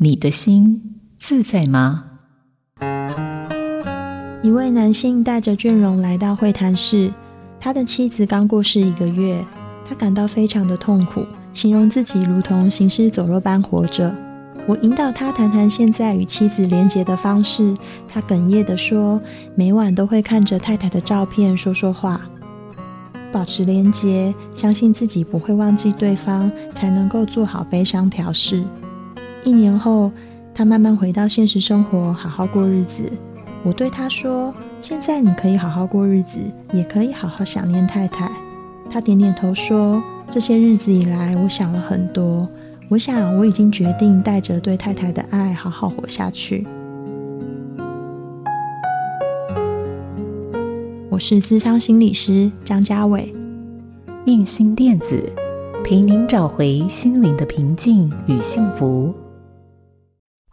你的心自在吗？一位男性带着倦容来到会谈室，他的妻子刚过世一个月，他感到非常的痛苦，形容自己如同行尸走肉般活着。我引导他谈谈现在与妻子连结的方式，他哽咽地说：“每晚都会看着太太的照片说说话，保持连结，相信自己不会忘记对方，才能够做好悲伤调试。”一年后，他慢慢回到现实生活，好好过日子。我对他说：“现在你可以好好过日子，也可以好好想念太太。”他点点头说：“这些日子以来，我想了很多。我想我已经决定带着对太太的爱，好好活下去。”我是咨商心理师张家伟，映心电子，陪您找回心灵的平静与幸福。